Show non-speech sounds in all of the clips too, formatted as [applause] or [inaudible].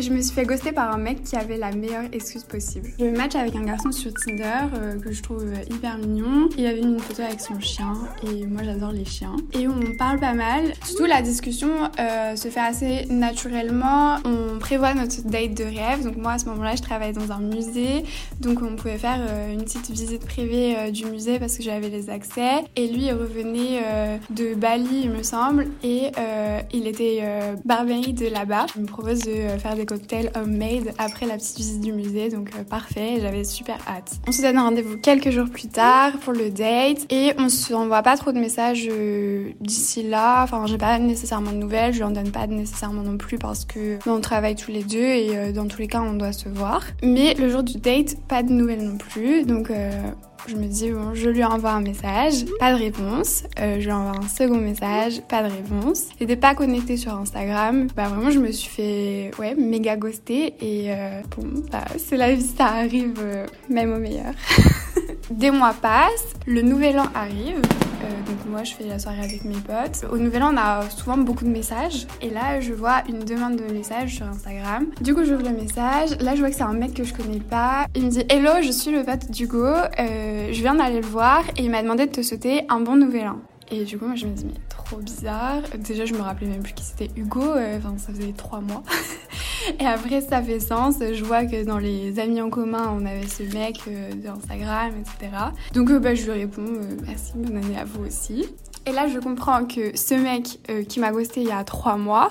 Je me suis fait ghoster par un mec qui avait la meilleure excuse possible. Je match avec un garçon sur Tinder euh, que je trouve euh, hyper mignon. Il avait une photo avec son chien et moi j'adore les chiens. Et on parle pas mal. Surtout la discussion euh, se fait assez naturellement. On prévoit notre date de rêve. Donc moi à ce moment-là je travaillais dans un musée. Donc on pouvait faire une petite visite privée du musée parce que j'avais les accès. Et lui il revenait de Bali il me semble et il était barmaid de là-bas. Il me propose de faire des cocktail homemade après la petite visite du musée, donc euh, parfait, j'avais super hâte. On se donne rendez-vous quelques jours plus tard pour le date et on se envoie pas trop de messages euh, d'ici là, enfin j'ai pas nécessairement de nouvelles, je lui en donne pas nécessairement non plus parce que on travaille tous les deux et euh, dans tous les cas on doit se voir. Mais le jour du date, pas de nouvelles non plus, donc je me dis, bon, je lui envoie un message, pas de réponse. Euh, je lui envoie un second message, pas de réponse. Il n'était pas connecté sur Instagram. Bah vraiment, je me suis fait, ouais, méga ghoster. Et euh, bon, bah c'est la vie, ça arrive euh, même au meilleur. [laughs] Des mois passent, le nouvel an arrive. donc moi je fais la soirée avec mes potes. Au nouvel an on a souvent beaucoup de messages et là je vois une demande de message sur Instagram. Du coup j'ouvre le message, là je vois que c'est un mec que je connais pas. Il me dit Hello je suis le pote d'Hugo, euh, je viens d'aller le voir et il m'a demandé de te souhaiter un bon nouvel an. Et du coup, moi, je me dis, mais trop bizarre. Déjà, je me rappelais même plus qui c'était Hugo. Euh, enfin, ça faisait trois mois. [laughs] et après, ça fait sens. Je vois que dans les amis en commun, on avait ce mec euh, d'Instagram, etc. Donc, bah, je lui réponds, merci, bonne année à vous aussi. Et là, je comprends que ce mec qui m'a ghosté il y a trois mois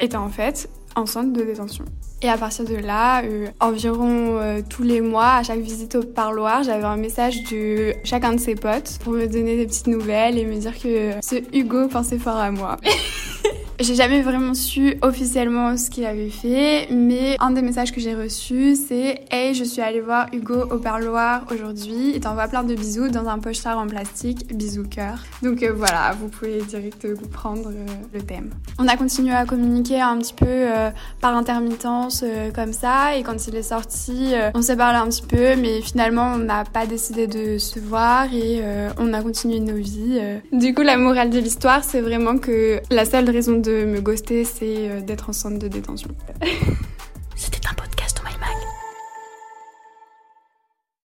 était en fait en centre de détention. Et à partir de là, euh, environ euh, tous les mois, à chaque visite au parloir, j'avais un message de chacun de ses potes pour me donner des petites nouvelles et me dire que ce Hugo pensait fort à moi. [laughs] J'ai jamais vraiment su officiellement ce qu'il avait fait, mais un des messages que j'ai reçus, c'est Hey, je suis allée voir Hugo au parloir aujourd'hui. Il t'envoie plein de bisous dans un pochetard en plastique, bisous cœur. Donc euh, voilà, vous pouvez direct prendre euh, le thème. On a continué à communiquer un petit peu euh, par intermittence comme ça, et quand il est sorti, on s'est parlé un petit peu, mais finalement on n'a pas décidé de se voir et on a continué nos vies. Du coup, la morale de l'histoire, c'est vraiment que la seule raison de me ghoster, c'est euh, d'être en centre de détention. [laughs]